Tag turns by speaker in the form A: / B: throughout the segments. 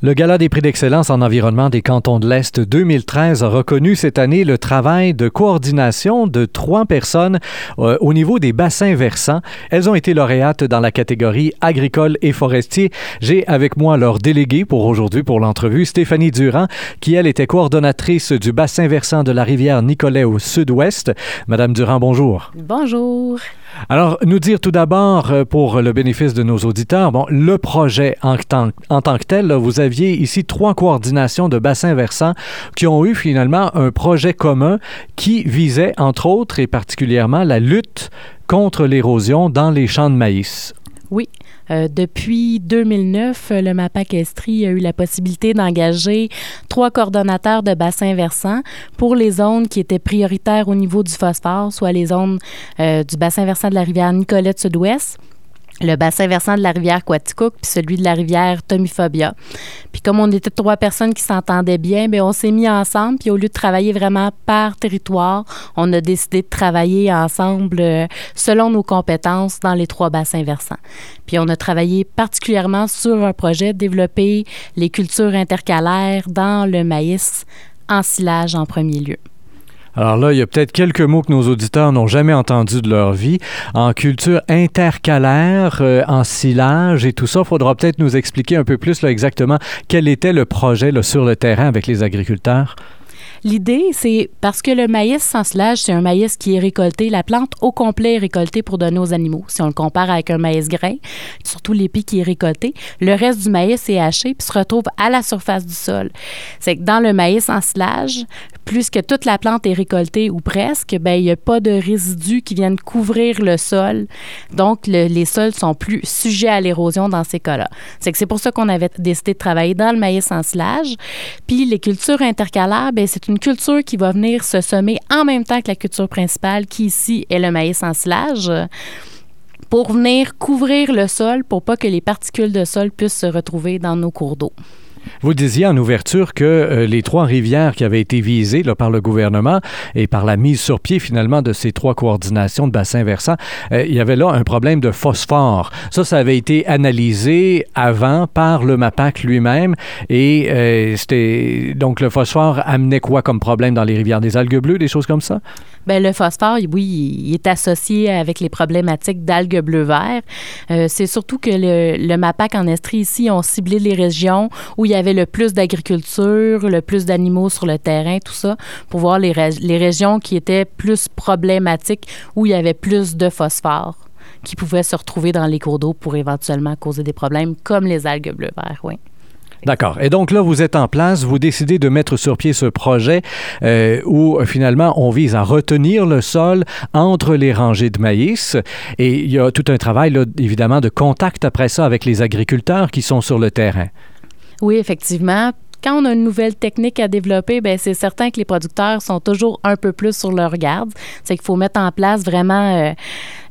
A: Le Gala des prix d'excellence en environnement des cantons de l'Est 2013 a reconnu cette année le travail de coordination de trois personnes euh, au niveau des bassins versants. Elles ont été lauréates dans la catégorie agricole et forestier. J'ai avec moi leur déléguée pour aujourd'hui pour l'entrevue, Stéphanie Durand, qui elle était coordonnatrice du bassin versant de la rivière Nicolet au sud-ouest. Madame Durand, bonjour.
B: Bonjour.
A: Alors, nous dire tout d'abord, euh, pour le bénéfice de nos auditeurs, bon, le projet en tant, en tant que tel, là, vous aviez ici trois coordinations de bassins versants qui ont eu finalement un projet commun qui visait, entre autres et particulièrement, la lutte contre l'érosion dans les champs de maïs.
B: Oui. Euh, depuis 2009, le MAPAC Estrie a eu la possibilité d'engager trois coordonnateurs de bassins versants pour les zones qui étaient prioritaires au niveau du phosphore, soit les zones euh, du bassin versant de la rivière Nicolette Sud-Ouest le bassin versant de la rivière Quaticook puis celui de la rivière Tomiphobia. Puis comme on était trois personnes qui s'entendaient bien, bien on s'est mis ensemble puis au lieu de travailler vraiment par territoire, on a décidé de travailler ensemble euh, selon nos compétences dans les trois bassins versants. Puis on a travaillé particulièrement sur un projet de développer les cultures intercalaires dans le maïs en silage en premier lieu.
A: Alors là, il y a peut-être quelques mots que nos auditeurs n'ont jamais entendus de leur vie. En culture intercalaire, euh, en silage et tout ça, il faudra peut-être nous expliquer un peu plus exactement quel était le projet sur le terrain avec les agriculteurs?
B: L'idée, c'est parce que le maïs sans silage, c'est un maïs qui est récolté, la plante au complet est récoltée pour donner aux animaux. Si on le compare avec un maïs grain, surtout l'épi qui est récolté, le reste du maïs est haché puis se retrouve à la surface du sol. C'est que dans le maïs sans silage, plus que toute la plante est récoltée ou presque, ben il n'y a pas de résidus qui viennent couvrir le sol. Donc, les sols sont plus sujets à l'érosion dans ces cas-là. C'est que c'est pour ça qu'on avait décidé de travailler dans le maïs sans silage. Puis les cultures intercalaires, ben c'est une culture qui va venir se semer en même temps que la culture principale, qui ici est le maïs en silage pour venir couvrir le sol pour pas que les particules de sol puissent se retrouver dans nos cours d'eau.
A: Vous disiez en ouverture que euh, les trois rivières qui avaient été visées par le gouvernement et par la mise sur pied finalement de ces trois coordinations de bassins versants, euh, il y avait là un problème de phosphore. Ça, ça avait été analysé avant par le MAPAC lui-même et euh, c'était donc le phosphore amenait quoi comme problème dans les rivières des algues bleues, des choses comme ça?
B: Bien, le phosphore, oui, il est associé avec les problématiques d'algues bleu-vert. c'est surtout que le, MAPAC en Estrie ici ont ciblé les régions où il y avait le plus d'agriculture, le plus d'animaux sur le terrain, tout ça, pour voir les, régions qui étaient plus problématiques, où il y avait plus de phosphore qui pouvaient se retrouver dans les cours d'eau pour éventuellement causer des problèmes comme les algues bleu-vert, oui.
A: D'accord. Et donc là, vous êtes en place, vous décidez de mettre sur pied ce projet euh, où finalement on vise à retenir le sol entre les rangées de maïs. Et il y a tout un travail, là, évidemment, de contact après ça avec les agriculteurs qui sont sur le terrain.
B: Oui, effectivement quand on a une nouvelle technique à développer, ben c'est certain que les producteurs sont toujours un peu plus sur leur garde. C'est qu'il faut mettre en place vraiment euh,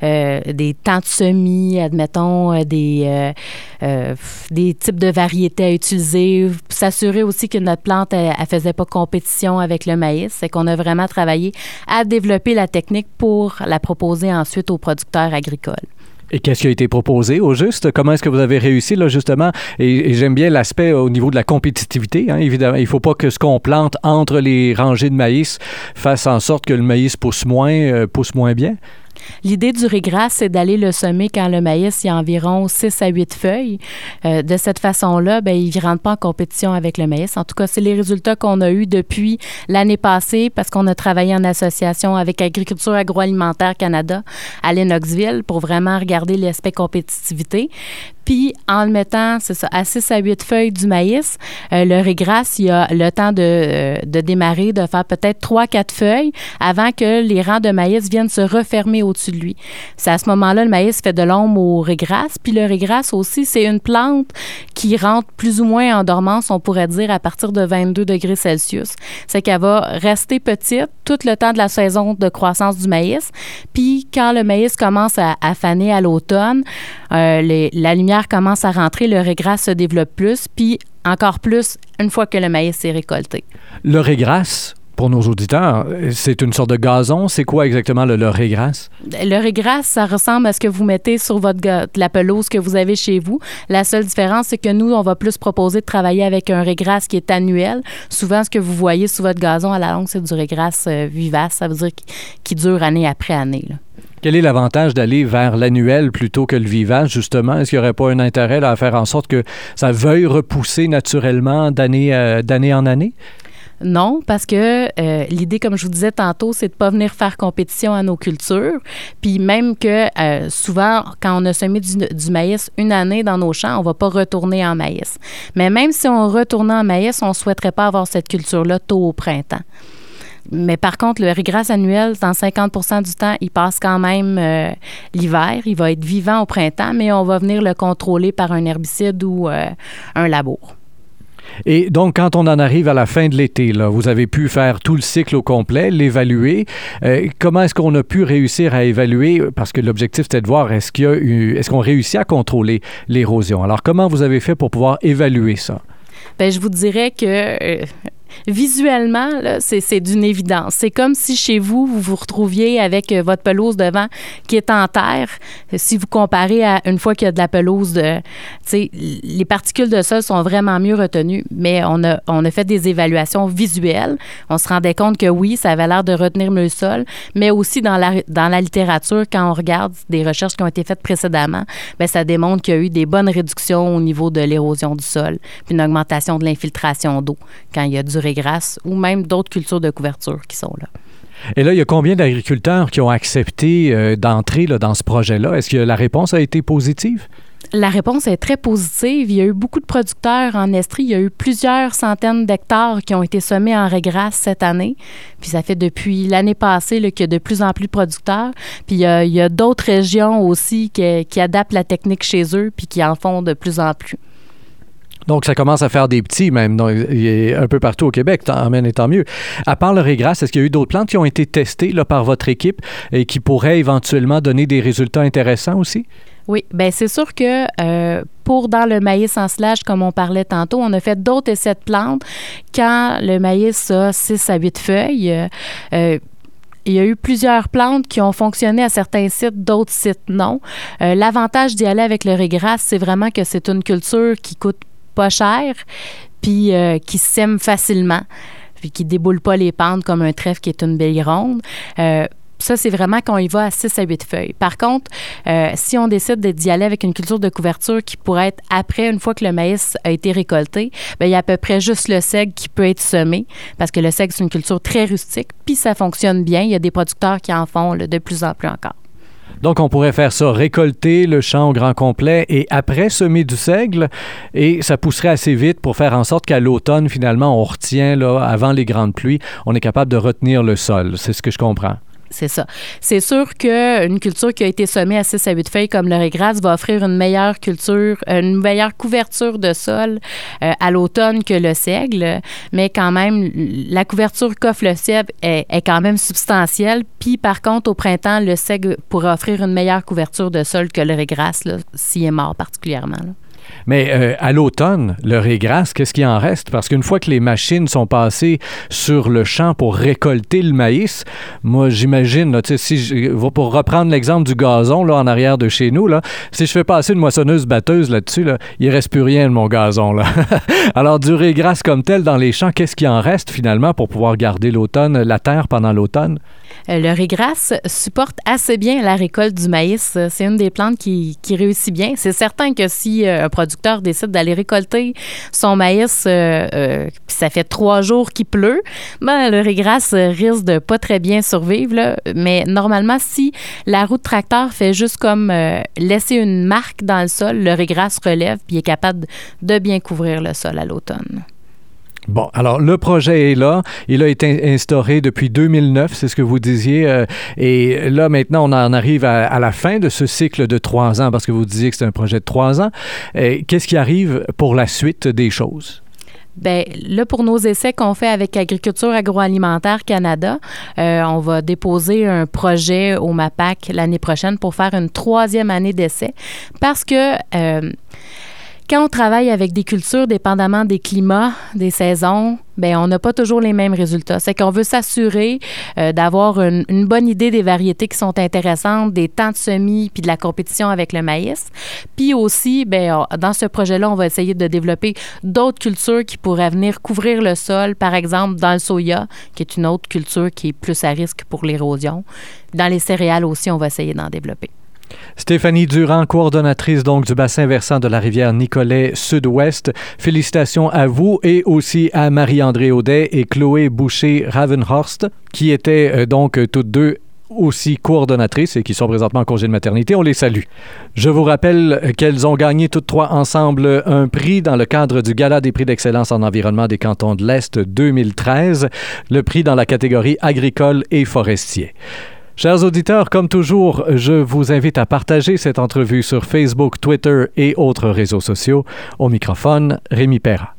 B: euh, des temps de semis, admettons, euh, des, des types de variétés à utiliser, s'assurer aussi que notre plante, elle faisait pas compétition avec le maïs. C'est qu'on a vraiment travaillé à développer la technique pour la proposer ensuite aux producteurs agricoles.
A: Et qu'est-ce qui a été proposé au juste? Comment est-ce que vous avez réussi, là, justement? Et, j'aime bien l'aspect au niveau de la compétitivité. Hein, évidemment, il ne faut pas que ce qu'on plante entre les rangées de maïs fasse en sorte que le maïs pousse moins, euh, pousse moins bien.
B: L'idée du régras, c'est d'aller le semer quand le maïs il a environ 6 à 8 feuilles. Euh, de cette façon-là, ben, il ne rentre pas en compétition avec le maïs. En tout cas, c'est les résultats qu'on a eus depuis l'année passée parce qu'on a travaillé en association avec Agriculture agroalimentaire Canada à Lennoxville pour vraiment regarder l'aspect compétitivité. Puis, en le mettant, c'est ça, à 6 à 8 feuilles du maïs, euh, le régras, il a le temps de, euh, de démarrer, de faire peut-être 3-4 feuilles avant que les rangs de maïs viennent se refermer au-dessus de lui. C'est à ce moment-là, le maïs fait de l'ombre au régras. Puis le régras aussi, c'est une plante qui rentre plus ou moins en dormance, on pourrait dire, à partir de 22 degrés Celsius. C'est qu'elle va rester petite tout le temps de la saison de croissance du maïs. Puis quand le maïs commence à, faner à l'automne, euh, la lumière commence à rentrer, le régras se développe plus, puis encore plus une fois que le maïs est récolté.
A: Le régras, pour nos auditeurs, c'est une sorte de gazon. C'est quoi exactement le, le régras?
B: Le régras, ça ressemble à ce que vous mettez sur votre la pelouse que vous avez chez vous. La seule différence, c'est que nous, on va plus proposer de travailler avec un régras qui est annuel. Souvent, ce que vous voyez sur votre gazon à la longue, c'est du régras euh, vivace. Ça veut dire qui dure année après année.
A: Quel est l'avantage d'aller vers l'annuel plutôt que le vivace, justement? Est-ce qu'il n'y aurait pas un intérêt à faire en sorte que ça veuille repousser naturellement d'année euh, en année?
B: Non, parce que euh, l'idée, comme je vous disais tantôt, c'est de pas venir faire compétition à nos cultures. Puis même que euh, souvent, quand on a semé du, maïs une année dans nos champs, on va pas retourner en maïs. Mais même si on retournait en maïs, on ne souhaiterait pas avoir cette culture-là tôt au printemps. Mais par contre, le régras annuel, dans 50% du temps, il passe quand même euh, l'hiver. Il va être vivant au printemps, mais on va venir le contrôler par un herbicide ou un labour.
A: Et donc, quand on en arrive à la fin de l'été, là, vous avez pu faire tout le cycle au complet, l'évaluer. Euh, comment est-ce qu'on a pu réussir à évaluer? Parce que l'objectif, c'était de voir est-ce qu'il y a eu, est-ce qu'on réussit à contrôler l'érosion. Alors, comment vous avez fait pour pouvoir évaluer ça?
B: Bien, je vous dirais que euh, visuellement, c'est d'une évidence. C'est comme si chez vous, vous vous retrouviez avec euh, votre pelouse devant qui est en terre. Si vous comparez à une fois qu'il y a de la pelouse, de, les particules de sol sont vraiment mieux retenues, mais on a, on a fait des évaluations visuelles. On se rendait compte que oui, ça avait l'air de retenir mieux le sol, mais aussi dans la, dans la littérature, quand on regarde des recherches qui ont été faites précédemment, bien, ça démontre qu'il y a eu des bonnes réductions au niveau de l'érosion du sol, puis une augmentation de l'infiltration d'eau quand il y a du ou même d'autres cultures de couverture qui sont là.
A: Et là, il y a combien d'agriculteurs qui ont accepté euh, d'entrer dans ce projet-là? Est-ce que la réponse a été positive?
B: La réponse est très positive. Il y a eu beaucoup de producteurs en Estrie. Il y a eu plusieurs centaines d'hectares qui ont été semés en régras cette année. Puis ça fait depuis l'année passée qu'il y a de plus en plus de producteurs. Puis il y a, d'autres régions aussi qui, qui adaptent la technique chez eux puis qui en font de plus en plus.
A: Donc, ça commence à faire des petits même donc, un peu partout au Québec, tant et tant mieux. À part le régras, est-ce qu'il y a eu d'autres plantes qui ont été testées là, par votre équipe et qui pourraient éventuellement donner des résultats intéressants aussi?
B: Oui, bien c'est sûr que euh, pour dans le maïs en slage, comme on parlait tantôt, on a fait d'autres essais de plantes quand le maïs a 6 à 8 feuilles. Euh, il y a eu plusieurs plantes qui ont fonctionné à certains sites, d'autres sites non. Euh, l'avantage d'y aller avec le régras, c'est vraiment que c'est une culture qui coûte pas cher, puis euh, qui sème facilement, puis qui déboule pas les pentes comme un trèfle qui est une belle ronde. Euh, ça, c'est vraiment quand il va à 6 à 8 feuilles. Par contre, euh, si on décide d'y aller avec une culture de couverture qui pourrait être après, une fois que le maïs a été récolté, bien, il y a à peu près juste le seigle qui peut être semé parce que le seigle, c'est une culture très rustique, puis ça fonctionne bien. Il y a des producteurs qui en font de plus en plus encore.
A: Donc, on pourrait faire ça, récolter le champ au grand complet et après semer du seigle. Et ça pousserait assez vite pour faire en sorte qu'à l'automne, finalement, on retient, là, avant les grandes pluies, on est capable de retenir le sol. C'est ce que je comprends.
B: C'est ça. C'est sûr qu'une culture qui a été semée à 6 à 8 feuilles comme le régras va offrir une meilleure culture, une meilleure couverture de sol euh, à l'automne que le seigle, mais quand même, la couverture qu'offre le seigle est, quand même substantielle. Puis par contre, au printemps, le seigle pourrait offrir une meilleure couverture de sol que le régras, s'il est mort particulièrement.
A: Mais euh, à l'automne, le régras, qu'est-ce qui en reste? Parce qu'une fois que les machines sont passées sur le champ pour récolter le maïs, moi, j'imagine, si pour reprendre l'exemple du gazon là, en arrière de chez nous, là, si je fais passer une moissonneuse-batteuse là-dessus, là, il reste plus rien de mon gazon. Là. Alors, du régras comme tel dans les champs, qu'est-ce qui en reste finalement pour pouvoir garder l'automne, la terre pendant l'automne?
B: Euh, le régras supporte assez bien la récolte du maïs. C'est une des plantes qui, réussit bien. C'est certain que si euh, un producteur décide d'aller récolter son maïs, euh, ça fait trois jours qu'il pleut, ben, le régras risque de pas très bien survivre. Mais normalement, si la roue de tracteur fait juste comme laisser une marque dans le sol, le régras relève puis est capable de bien couvrir le sol à l'automne.
A: Bon, alors le projet est là. Il a été instauré depuis 2009, c'est ce que vous disiez. Euh, et là, maintenant, on en arrive à, la fin de ce cycle de trois ans, parce que vous disiez que c'est un projet de trois ans. Qu'est-ce qui arrive pour la suite des choses?
B: Bien, là, pour nos essais qu'on fait avec Agriculture agroalimentaire Canada, euh, on va déposer un projet au MAPAC l'année prochaine pour faire une troisième année d'essai parce que euh, Quand on travaille avec des cultures, dépendamment des climats, des saisons, ben on n'a pas toujours les mêmes résultats. C'est qu'on veut s'assurer euh, d'avoir une, bonne idée des variétés qui sont intéressantes, des temps de semis, puis de la compétition avec le maïs. Puis aussi, ben dans ce projet-là, on va essayer de développer d'autres cultures qui pourraient venir couvrir le sol, par exemple dans le soya, qui est une autre culture qui est plus à risque pour l'érosion. Dans les céréales aussi, on va essayer d'en développer.
A: Stéphanie Durand, coordonnatrice donc du bassin versant de la rivière Nicolet Sud-Ouest. Félicitations à vous et aussi à Marie-André Audet et Chloé Boucher-Ravenhorst, qui étaient euh, donc toutes deux aussi coordonnatrices et qui sont présentement en congé de maternité. On les salue. Je vous rappelle qu'elles ont gagné toutes trois ensemble un prix dans le cadre du Gala des prix d'excellence en environnement des cantons de l'Est 2013, le prix dans la catégorie agricole et forestier. Chers auditeurs, comme toujours, je vous invite à partager cette entrevue sur Facebook, Twitter et autres réseaux sociaux. Au microphone, Rémi Perra.